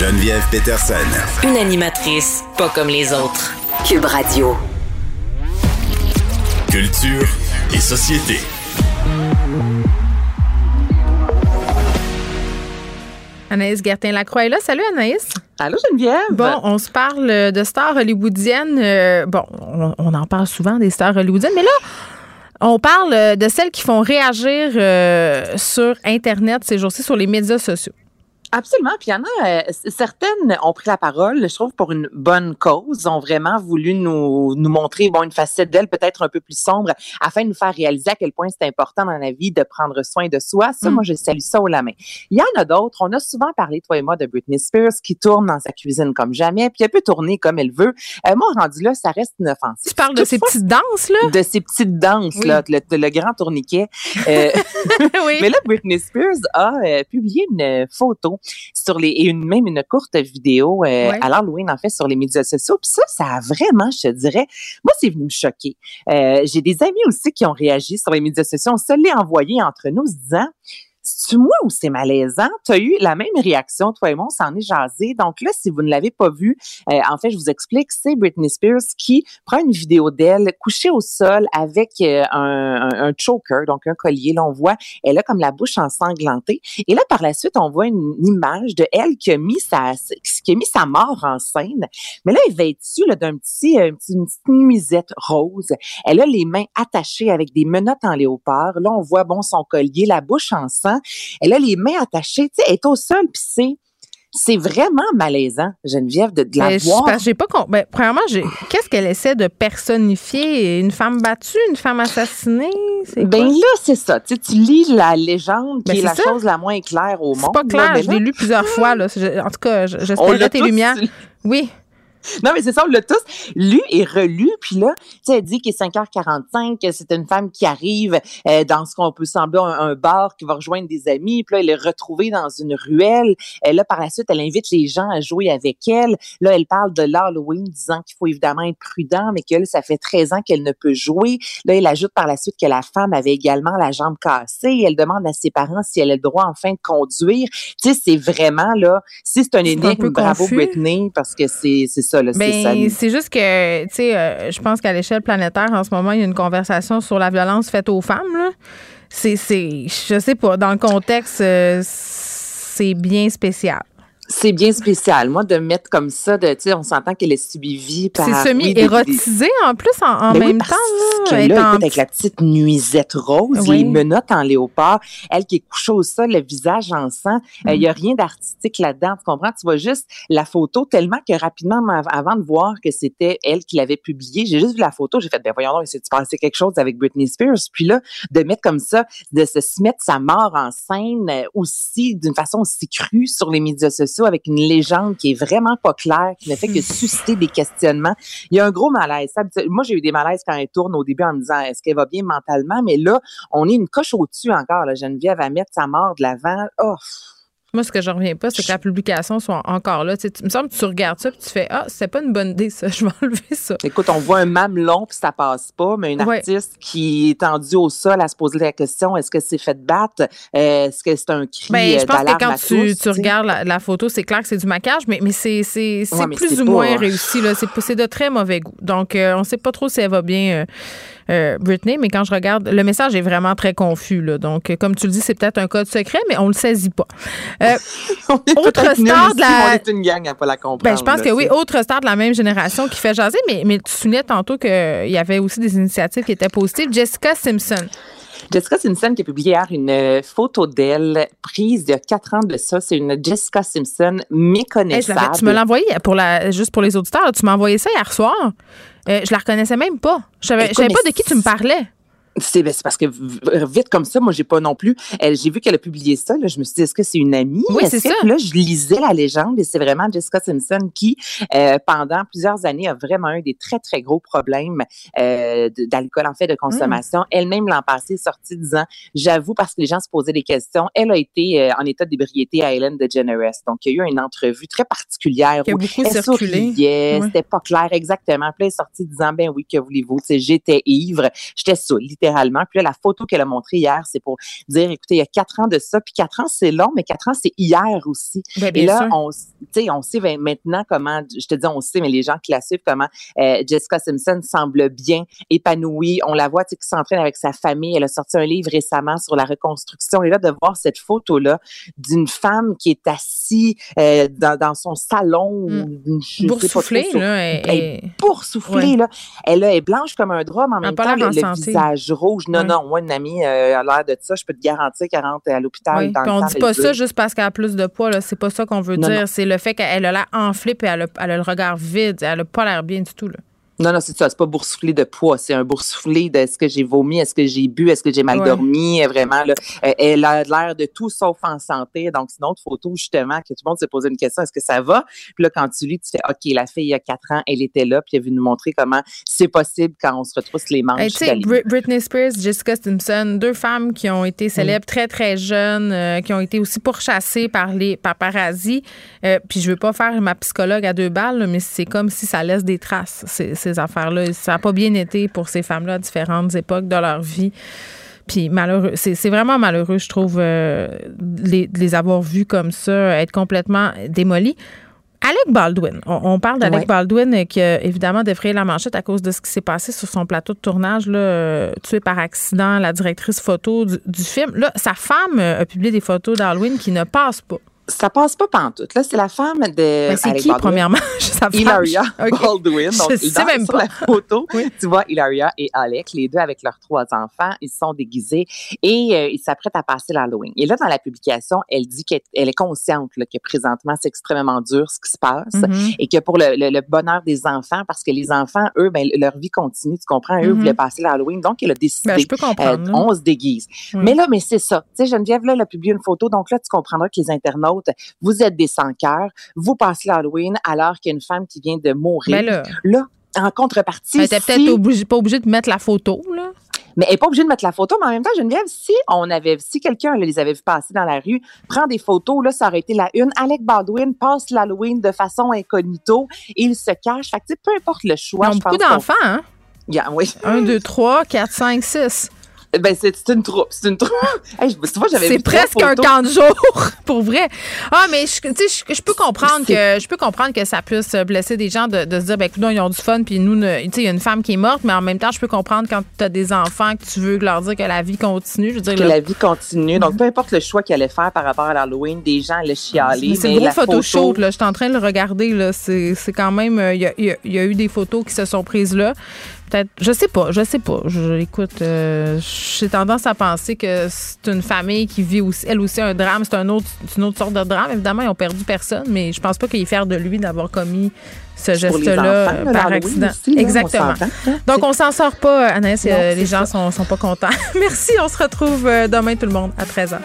Geneviève Peterson. Une animatrice pas comme les autres. Cube Radio. Culture et société. Anaïs Gertin-Lacroix est là. Salut Anaïs. Allô Geneviève? Bon, on se parle de stars hollywoodiennes. Euh, bon, on, on en parle souvent des stars hollywoodiennes, mais là, on parle de celles qui font réagir euh, sur Internet ces jours-ci, sur les médias sociaux. Absolument. Puis il y en a, euh, certaines ont pris la parole, je trouve, pour une bonne cause, ont vraiment voulu nous, nous montrer bon, une facette d'elle peut-être un peu plus sombre afin de nous faire réaliser à quel point c'est important dans la vie de prendre soin de soi. Ça, Mm. moi, je salue ça au la main. Il y en a d'autres. On a souvent parlé, toi et moi, de Britney Spears qui tourne dans sa cuisine comme jamais, puis elle peut tourner comme elle veut. Euh, moi, rendu là, ça reste inoffensif. Tu parles de ces petites danses, là? de ces petites danses, Oui. là, le, le grand tourniquet. Euh, oui. Mais là, Britney Spears a euh, publié une photo sur les et une, même une courte vidéo euh, Ouais. à l'Halloween en fait sur les médias sociaux. Puis ça, ça a vraiment, je te dirais, moi c'est venu me choquer. Euh, J'ai des amis aussi qui ont réagi sur les médias sociaux. On se l'est envoyé entre nous, se disant. C'est moi ou c'est malaisant? Tu as eu la même réaction, toi et moi, on s'en est jasé. Donc là, si vous ne l'avez pas vu, euh, en fait, je vous explique, c'est Britney Spears qui prend une vidéo d'elle couchée au sol avec euh, un, un, choker, donc un collier. Là, on voit, elle a comme la bouche ensanglantée. Et là, par la suite, on voit une image de elle qui a mis sa, qui a mis sa mort en scène. Mais là, elle est vêtue d'un petit, euh, petit- une petite nuisette rose. Elle a les mains attachées avec des menottes en léopard. Là, on voit, bon, son collier, la bouche en sang. Elle a les mains attachées. Tu sais, elle est au sol, puis c'est... C'est vraiment malaisant, Geneviève, de, de la Mais je- voir. que j'ai pas con- ben, premièrement, qu'est-ce qu'elle essaie de personnifier? Une femme battue, une femme assassinée? C'est Ben là, c'est ça. Tu, sais, tu lis la légende qui Ben, est c'est la ça. chose la moins claire au C'est monde. pas là. clair, Mais je là, l'ai lu plusieurs fois. Là. Je- En tout cas, je- j'espérais l'a tes lumières. Oui. Non, mais c'est ça, on l'a tous lu et relu. Puis là, tu sais, elle dit qu'il est 5h45, que c'est une femme qui arrive euh, dans ce qu'on peut sembler un, un bar, qui va rejoindre des amis. Puis là, elle est retrouvée dans une ruelle. Et là, par la suite, elle invite les gens à jouer avec elle. Là, elle parle de l'Halloween, disant qu'il faut évidemment être prudent, mais qu'elle, ça fait 13 ans qu'elle ne peut jouer. Là, elle ajoute par la suite que la femme avait également la jambe cassée. Elle demande à ses parents si elle a le droit enfin de conduire. Tu sais, c'est vraiment, là, si c'est un énigme, bravo confus. Britney, parce que c'est c'est ça, là, c'est ça. Ben, c'est juste que, tu sais, euh, je pense qu'à l'échelle planétaire, en ce moment, il y a une conversation sur la violence faite aux femmes. là. C'est, c'est, je sais pas, dans le contexte, euh, c'est bien spécial. C'est bien spécial. Moi, de mettre comme ça, de, tu sais, on s'entend qu'elle est suivie par. C'est oui, semi-érotisé en plus, en, en Ben oui, même parce temps. que Là, en écoute, avec la petite nuisette rose, Oui. les menottes en léopard, elle qui est couchée au sol, le visage en sang, il Mm. n'y a rien d'artistique là-dedans, tu comprends? Tu vois juste la photo tellement que rapidement, avant de voir que c'était elle qui l'avait publiée, j'ai juste vu la photo, j'ai fait, ben voyons donc, il s'est passé quelque chose avec Britney Spears. Puis là, de mettre comme ça, de se se mettre sa mort en scène euh, aussi, d'une façon aussi crue sur les médias sociaux avec une légende qui est vraiment pas claire, qui ne fait que susciter des questionnements. Il y a un gros malaise. Moi, j'ai eu des malaises quand elle tourne au début en me disant est-ce qu'elle va bien mentalement, mais là, on est une coche au-dessus encore. Là. Geneviève à mettre sa mort de l'avant. Oh, Moi, ce que je reviens pas, c'est que la publication soit encore là. Tu sais, il me semble que tu regardes ça et tu fais Ah, c'est pas une bonne idée, ça. Je vais enlever ça. Écoute, on voit un mamelon puis ça passe pas, mais une Ouais. artiste qui est tendue au sol à se poser la question est-ce que c'est fait battre? Euh, Est-ce que c'est un cri Ben, je euh, pense que quand tu, tous, regardes la, la photo, c'est clair que c'est du maquillage, mais, mais c'est Ouais, plus ou pas- moins réussi. là. C'est c'est de très mauvais goût. Donc, euh, on sait pas trop si elle va bien euh, euh, Britney, mais quand je regarde, le message est vraiment très confus. Là. Donc, comme tu le dis, c'est peut-être un code secret, mais on le saisit pas. Euh, autre star de la. On est une gang à pas la comprendre. Ben, je pense que oui, autre star de la même génération qui fait jaser, mais, mais tu soulignais tantôt qu'il y avait aussi des initiatives qui étaient positives. Jessica Simpson. Jessica Simpson qui a publié hier une euh, photo d'elle prise il y a quatre ans de ça. C'est une Jessica Simpson méconnaissable. tu me l'as envoyé pour la, juste pour les auditeurs. Tu m'as envoyé ça hier soir. Euh, je la reconnaissais même pas. Je savais, savais pas de qui tu me parlais. Ben, c'est parce que vite comme ça, moi, j'ai pas non plus. J'ai vu qu'elle a publié ça. Là, je me suis dit, est-ce que c'est une amie? Oui, c'est ça. Là, je lisais la légende et c'est vraiment Jessica Simpson qui, euh, pendant plusieurs années, a vraiment eu des très, très gros problèmes euh, d'alcool, en fait, de consommation. Mmh. Elle-même, l'an passé, est sortie disant, j'avoue, parce que les gens se posaient des questions, elle a été euh, en état d'ébriété à Ellen DeGeneres. Donc, il y a eu une entrevue très particulière qui a beaucoup elle circulé. C'était pas clair exactement. Puis elle est sortie disant, ben oui, que voulez-vous? J'étais ivre. J'étais saoule, littéralement. Puis là, la photo qu'elle a montrée hier, c'est pour dire, écoutez, il y a quatre ans de ça, puis quatre ans, c'est long, mais quatre ans, c'est hier aussi. Ben, et là, on, on sait maintenant comment, je te dis, on sait, mais les gens qui la suivent, comment euh, Jessica Simpson semble bien épanouie. On la voit, tu sais, qui s'entraîne avec sa famille. Elle a sorti un livre récemment sur la reconstruction. Et là, de voir cette photo-là d'une femme qui est assise euh, dans, dans, son salon, mmh. boursouflée, là. Elle, est boursouflée, là. Elle, là, est blanche comme un drap, mais en même temps, le, le visage rouge. Non, non, moi, une amie euh, a l'air de ça. Je peux te garantir qu'elle rentre à l'hôpital. Oui, on dit pas ça juste parce qu'elle a plus de poids. C'est pas ça qu'on veut dire. C'est le fait qu'elle a l'air enflée et elle a, elle a, le regard vide. Elle a pas l'air bien du tout. Là. Non, non, c'est ça. C'est pas boursouflé de poids. C'est un boursouflé de est-ce que j'ai vomi, est-ce que j'ai bu, est-ce que j'ai mal dormi. Vraiment, là, elle a l'air de tout sauf en santé. Donc, c'est une autre photo, justement, que tout le monde se posait une question. Est-ce que ça va? Puis là, quand tu lis, tu fais, OK, la fille, il y a quatre ans, elle était là, puis elle est venue nous montrer comment c'est possible quand on se retrousse les manches. Tu sais, Britney Spears, Jessica Simpson, deux femmes qui ont été célèbres très, très jeunes, euh, qui ont été aussi pourchassées par les paparazzi. Euh, puis je veux pas faire ma psychologue à deux balles, mais c'est comme si ça laisse des traces, ces, ces affaires-là ça n'a pas bien été pour ces femmes-là à différentes époques de leur vie. Puis malheureux, c'est vraiment malheureux, je trouve, euh, les, les, avoir vus comme ça, être complètement démolis. Alec Baldwin, on, parle d'Alec Baldwin qui a évidemment défrayé la manchette à cause de ce qui s'est passé sur son plateau de tournage, là, euh, tué par accident la directrice photo du, du, film. Là, sa femme a publié des photos d'Halloween qui ne passent pas ça passe pas pantoute. Là, c'est la femme de. Mais c'est qui, Baldwin? premièrement? Hilaria Baldwin. Donc, je sais même sur la photo, tu vois Hilaria et Alec, les deux avec leurs trois enfants, ils sont déguisés et euh, ils s'apprêtent à passer l'Halloween. Et là, dans la publication, elle dit qu'elle est consciente là, que présentement, c'est extrêmement dur ce qui se passe mm-hmm. et que pour le, le, bonheur des enfants, parce que les enfants, eux, ben, leur vie continue, tu comprends? Eux mm-hmm. voulaient passer l'Halloween, donc elle a décidé. Ben, je peux comprendre. Euh, on se déguise. Mais là, mais c'est ça. Tu sais, Geneviève, là, elle a publié une photo, donc là, tu comprendras que les internautes vous êtes des sans-cœurs, vous passez l'Halloween alors qu'il y a une femme qui vient de mourir. Mais là, là en contrepartie. Elle était peut-être pas obligée de mettre la photo, là. Mais elle n'est pas obligée de mettre la photo, mais en même temps, Geneviève, si on avait, si quelqu'un les avait vus passer dans la rue, prend des photos, là, ça aurait été la une. Alec Baldwin passe l'Halloween de façon incognito et il se cache. Fait que, peu importe le choix. Ils ont beaucoup d'enfants, hein? Yeah, oui. Un, deux, trois, quatre, cinq, six. Ben, c'est une troupe. C'est une troupe. hey, c'est presque un camp de jour, pour vrai. Ah, mais je, je, je peux comprendre que je peux comprendre que ça puisse blesser des gens de, de se dire, ben, écoute, ils ont du fun, puis nous, tu sais, il y a une femme qui est morte, mais en même temps, je peux comprendre quand tu as des enfants que tu veux leur dire que la vie continue. Je veux dire, que la vie continue. Donc, peu importe le choix qu'elle allait faire par rapport à l'Halloween, des gens allaient chialer. C'est une photo shoot, là. Je suis en train de le regarder, là. C'est quand même, euh, il y, a, y, a eu des photos qui se sont prises là peut-être, je sais pas, je sais pas. Je, écoute, euh, j'ai tendance à penser que c'est une famille qui vit aussi, elle aussi un drame. C'est un autre, une autre sorte de drame. Évidemment, ils ont perdu personne, mais je pense pas qu'il est fier de lui d'avoir commis ce geste-là par accident. Exactement. On Donc, on s'en sort pas, Anaïs. les gens sont, sont pas contents. Merci. On se retrouve euh, demain, tout le monde, à 13h.